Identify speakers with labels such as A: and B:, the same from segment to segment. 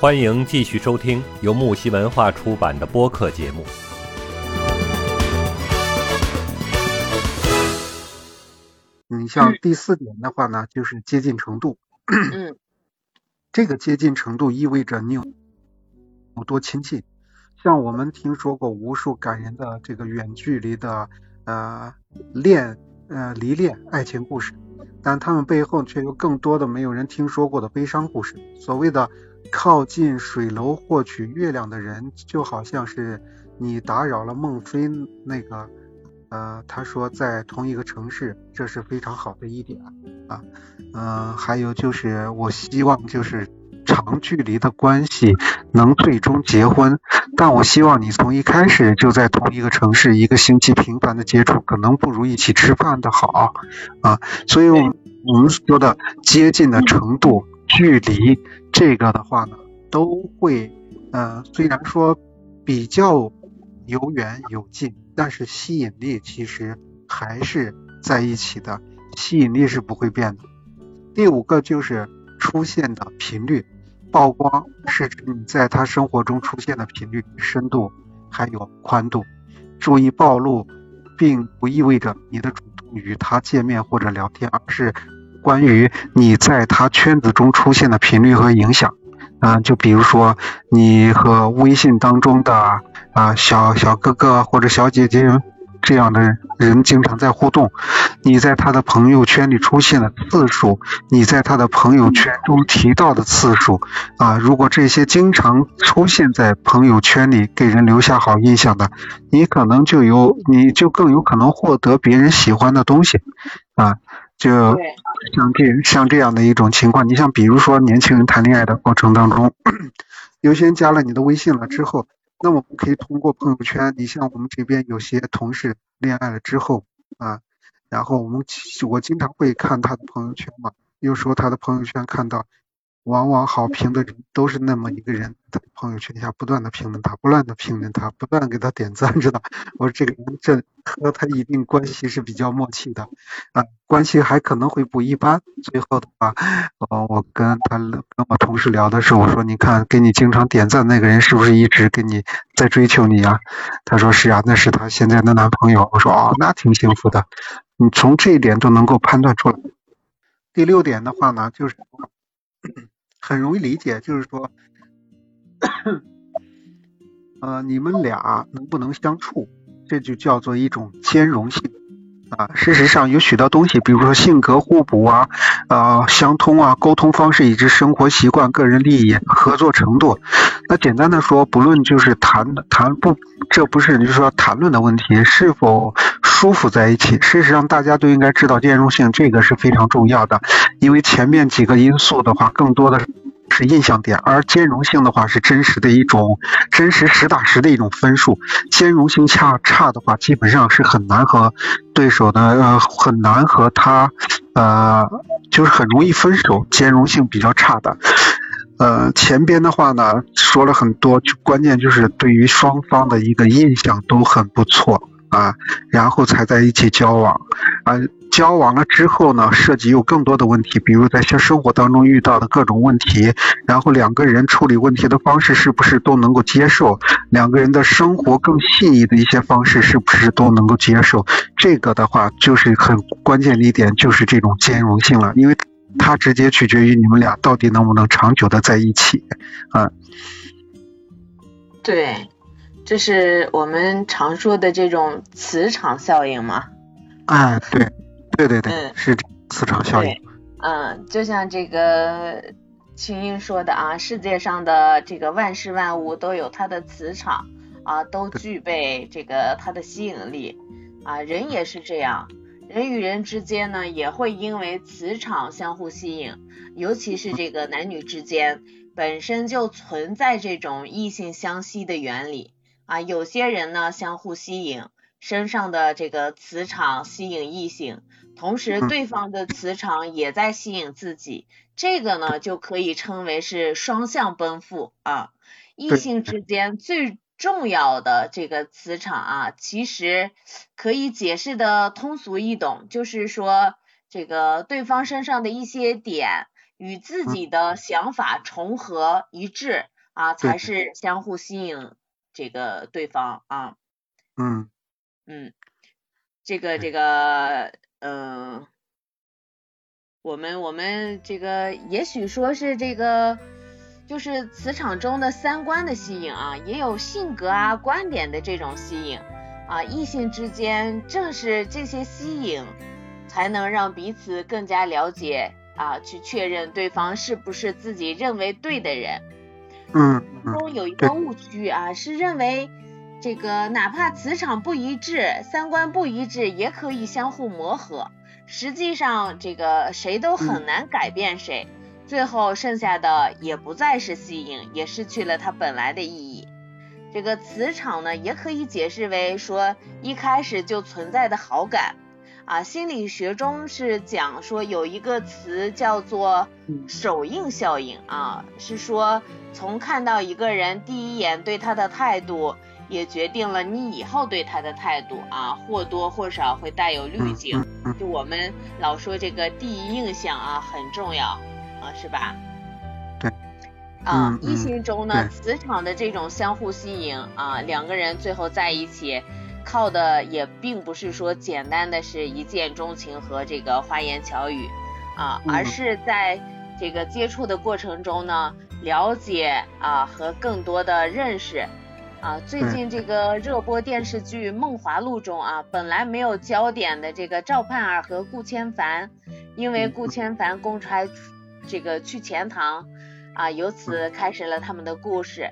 A: 欢迎继续收听由木西文化出版的播客节目。
B: 你像第四点的话呢，就是接近程度。
C: 嗯
B: 这个接近程度意味着你有有多亲近。像我们听说过无数感人的这个远距离的呃恋呃离恋爱情故事，但他们背后却有更多的没有人听说过的悲伤故事。所谓的靠近水楼获取月亮的人，就好像是你打扰了孟非那个呃，他说在同一个城市，这是非常好的一点啊。嗯、还有就是我希望就是长距离的关系能最终结婚，但我希望你从一开始就在同一个城市，一个星期频繁的接触，可能不如一起吃饭的好啊。所以我们我们说的接近的程度、距离，这个的话呢，都会呃，虽然说比较有远有近，但是吸引力其实还是在一起的，吸引力是不会变的。第五个就是出现的频率，曝光是指你在他生活中出现的频率、深度还有宽度。注意暴露，并不意味着你的主动与他见面或者聊天，而是关于你在他圈子中出现的频率和影响。啊、就比如说你和微信当中的啊、小小哥哥或者小姐姐这样的人经常在互动，你在他的朋友圈里出现的次数，你在他的朋友圈中提到的次数，啊，如果这些经常出现在朋友圈里，给人留下好印象的，你可能就有，你就更有可能获得别人喜欢的东西，啊，就，像这像这样的一种情况，你像比如说年轻人谈恋爱的过程当中，有些人加了你的微信了之后，那我们可以通过朋友圈，你像我们这边有些同事恋爱了之后啊，然后我们我经常会看他的朋友圈嘛，有时候他的朋友圈看到，往往好评的人都是那么一个人，在朋友圈下不断的评论他，不断的评论他，不断地给他点赞，知道？我说这个人这和他一定关系是比较默契的，啊，关系还可能会不一般。最后的话，呃，我跟他跟我同事聊的时候，我说你看给你经常点赞那个人是不是一直跟你在追求你啊？他说是啊，那是他现在的男朋友。我说哦，那挺幸福的。你从这一点都能够判断出来。第六点的话呢，就是说很容易理解，就是说，呃，你们俩能不能相处，这就叫做一种兼容性。啊，事实上有许多东西，比如说性格互补啊，呃，相通啊，沟通方式以及生活习惯、个人利益、合作程度。那简单的说，不论就是谈谈不，这不是就是说谈论的问题，是否舒服在一起。事实上，大家都应该知道兼容性这个是非常重要的，因为前面几个因素的话，更多的是印象点，而兼容性的话是真实的一种真实实打实的一种分数。兼容性差差的话，基本上是很难和对手的呃很难和他呃就是很容易分手，兼容性比较差的。呃，前边的话呢说了很多，就关键就是对于双方的一个印象都很不错啊，然后才在一起交往啊。交往了之后呢，涉及有更多的问题，比如在现生活当中遇到的各种问题，然后两个人处理问题的方式是不是都能够接受，两个人的生活更细腻的一些方式是不是都能够接受，这个的话就是很关键的一点，就是这种兼容性了，因为它直接取决于你们俩到底能不能长久的在一起啊。
C: 对，这是我们常说的这种磁场效应嘛。
B: 哎，对，对对对，
C: 嗯
B: 是磁场效应。
C: 嗯，就像这个青英说的啊，世界上的这个万事万物都有它的磁场啊，都具备这个它的吸引力啊，人也是这样，人与人之间呢也会因为磁场相互吸引，尤其是这个男女之间本身就存在这种异性相吸的原理啊，有些人呢相互吸引，身上的这个磁场吸引异性。同时，
B: 嗯
C: 对方的磁场也在吸引自己，这个呢就可以称为是双向奔赴啊。异性之间最重要的这个磁场啊，其实可以解释的通俗易懂，就是说这个对方身上的一些点与自己的想法重合一致啊，才是相互吸引这个对方啊。
B: 嗯
C: 嗯，这个这个嗯，我们我们这个也许说是这个。就是磁场中的三观的吸引啊，也有性格啊、观点的这种吸引啊，异性之间正是这些吸引，才能让彼此更加了解啊，去确认对方是不是自己认为对的人。
B: 嗯，
C: 中有一个误区啊，是认为这个哪怕磁场不一致、三观不一致，也可以相互磨合。实际上，这个谁都很难改变谁。最后剩下的也不再是吸引，也失去了它本来的意义。这个磁场呢，也可以解释为说一开始就存在的好感啊。心理学中是讲说有一个词叫做首映效应啊，是说从看到一个人第一眼对他的态度，也决定了你以后对他的态度啊，或多或少会带有滤镜。就我们老说这个第一印象啊很重要。啊，是吧？
B: 对，
C: 啊，异性中呢，磁场的这种相互吸引啊，两个人最后在一起，靠的也并不是说简单的是一见钟情和这个花言巧语啊，而是在这个接触的过程中呢，了解啊和更多的认识啊。最近这个热播电视剧《梦华录》中啊，本来没有焦点的这个赵盼儿和顾千帆，因为顾千帆公差。这个去钱塘啊，由此开始了他们的故事。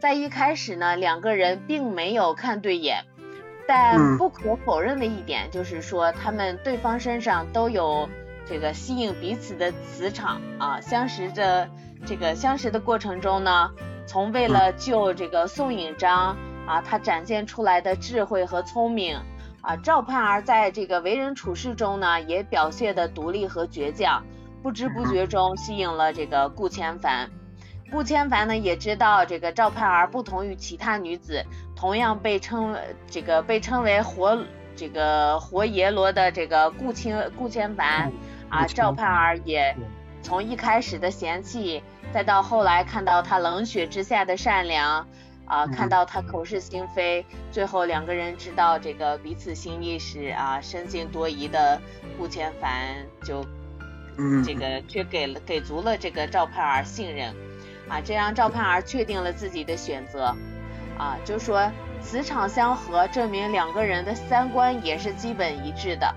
C: 在一开始呢，两个人并没有看对眼，但不可否认的一点就是说，他们对方身上都有这个吸引彼此的磁场啊。相识的这个相识的过程中呢，从为了救这个宋引章啊，他展现出来的智慧和聪明啊，赵盼儿在这个为人处事中呢，也表现的独立和倔强。不知不觉中吸引了这个顾千帆，顾千帆呢也知道这个赵盼儿不同于其他女子，同样被称这个被称为活这个活阎罗的这个顾千顾千帆啊，赵盼儿也从一开始的嫌弃，再到后来看到他冷血之下的善良啊，看到他口是心非，最后两个人知道这个彼此心意时啊，生性多疑的顾千帆就。
B: 嗯，
C: 这个却给了给足了这个赵盼儿信任，啊，这让赵盼儿确定了自己的选择，啊，就说磁场相合，证明两个人的三观也是基本一致的，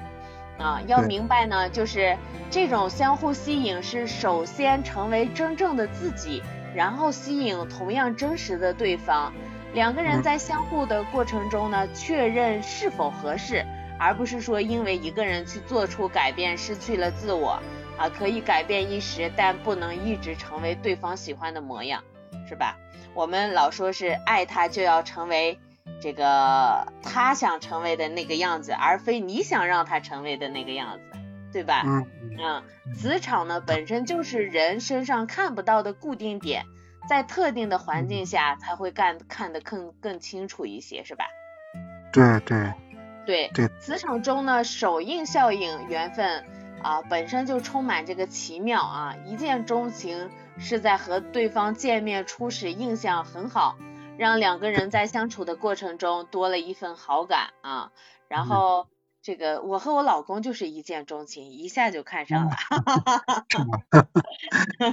C: 啊，要明白呢，就是这种相互吸引是首先成为真正的自己，然后吸引同样真实的对方，两个人在相互的过程中呢，确认是否合适，而不是说因为一个人去做出改变，失去了自我。啊，可以改变一时，但不能一直成为对方喜欢的模样，是吧？我们老说是爱他就要成为这个他想成为的那个样子，而非你想让他成为的那个样子，对吧？
B: 嗯
C: 嗯。磁场呢本身就是人身上看不到的固定点，在特定的环境下才会干看得更更清楚一些，是吧？
B: 对对
C: 对
B: 对。
C: 磁场中呢，首映效应，缘分。啊，本身就充满这个奇妙啊！一见钟情是在和对方见面初始印象很好，让两个人在相处的过程中多了一份好感啊。然后这个我和我老公就是一见钟情，一下就看上了。
B: 哈哈哈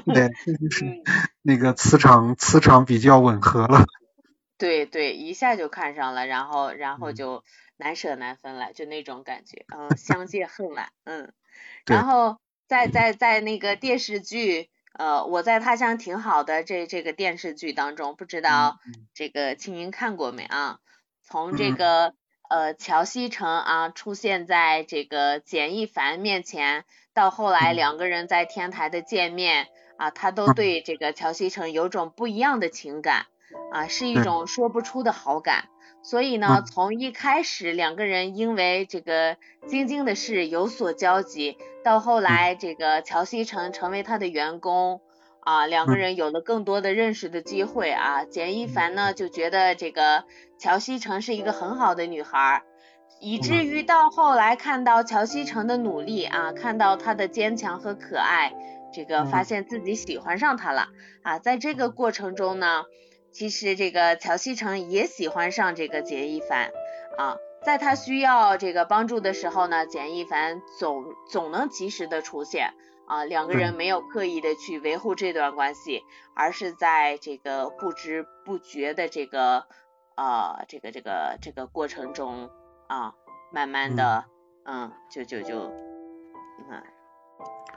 B: 对，就是那个磁场磁场比较吻合了。
C: 对对，一下就看上了，然后然后就难舍难分了，就那种感觉，嗯，相见恨晚，嗯。然后在在在那个电视剧，呃，我在他乡挺好的这这个电视剧当中，不知道这个青音看过没啊？从这个呃乔西城啊出现在这个简亦凡面前，到后来两个人在天台的见面啊，他都对这个乔西城有种不一样的情感啊，是一种说不出的好感。所以呢，从一开始两个人因为这个晶晶的事有所交集，到后来这个乔西城成为他的员工啊，两个人有了更多的认识的机会啊。简一凡呢就觉得这个乔西城是一个很好的女孩，以至于到后来看到乔西城的努力啊，看到她的坚强和可爱，这个发现自己喜欢上他了。啊，在这个过程中呢，其实这个乔西城也喜欢上这个简一凡啊，在他需要这个帮助的时候呢，简一凡总总能及时的出现啊，两个人没有刻意的去维护这段关系，而是在这个不知不觉的这个啊这个这个这个过程中啊，慢慢的嗯就就就嗯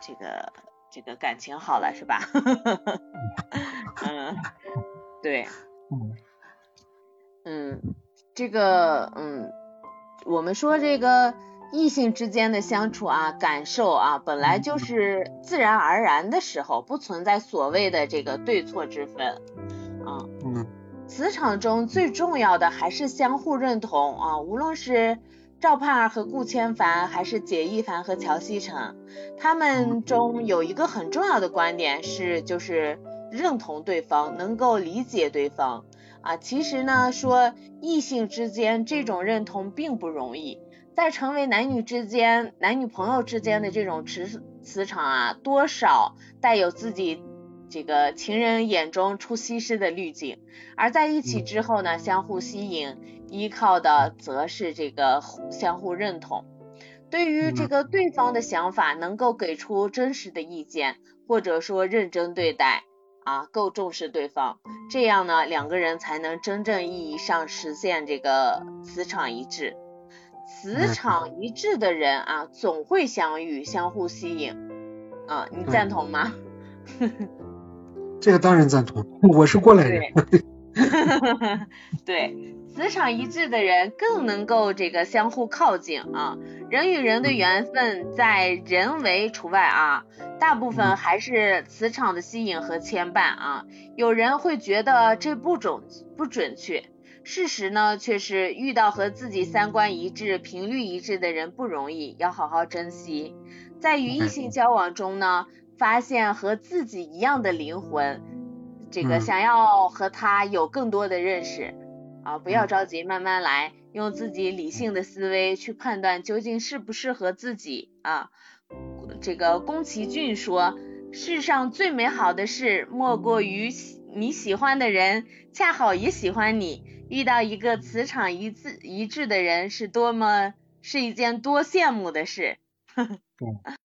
C: 这个。这个感情好了是吧？嗯，对，嗯，嗯，这个，嗯，我们说这个异性之间的相处啊，感受啊，本来就是自然而然的时候，不存在所谓的这个对错之分，啊，嗯，磁场中最重要的还是相互认同啊，无论是。赵盼儿和顾千帆，还是解一凡和乔西城，他们中有一个很重要的观点是，就是认同对方，能够理解对方啊。其实呢，说异性之间这种认同并不容易，在成为男女之间、男女朋友之间的这种磁磁场啊，多少带有自己这个情人眼中出西施的滤镜，而在一起之后呢，相互吸引。依靠的则是这个相互认同，对于这个对方的想法能够给出真实的意见，或者说认真对待啊，够重视对方，这样呢两个人才能真正意义上实现这个磁场一致。磁场一致的人啊，总会相遇，相互吸引啊，你赞同吗？
B: 这个当然赞同，我是过来人。
C: 对。磁场一致的人更能够这个相互靠近啊，人与人的缘分在人为除外啊，大部分还是磁场的吸引和牵绊啊。有人会觉得这不准不准确，事实呢却是遇到和自己三观一致、频率一致的人不容易，要好好珍惜。在与异性交往中呢，发现和自己一样的灵魂，这个想要和他有更多的认识。啊，不要着急，慢慢来，用自己理性的思维去判断究竟适不适合自己啊。这个宫崎骏说，世上最美好的事莫过于你喜欢的人恰好也喜欢你，遇到一个磁场一致一致的人是多么是一件多羡慕的事。